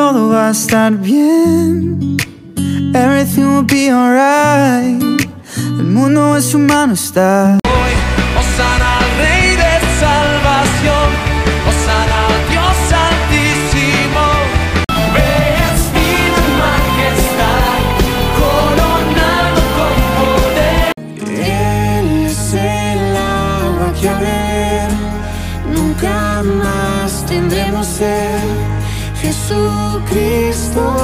va a estar bien. Everything will be alright. El mundo es humano está. Osana al Rey de Salvación, Osana al Dios Santísimo. Ves mi majestad, coronado con poder. Él es el agua que a ver nunca más tendremos sed. Jesucristo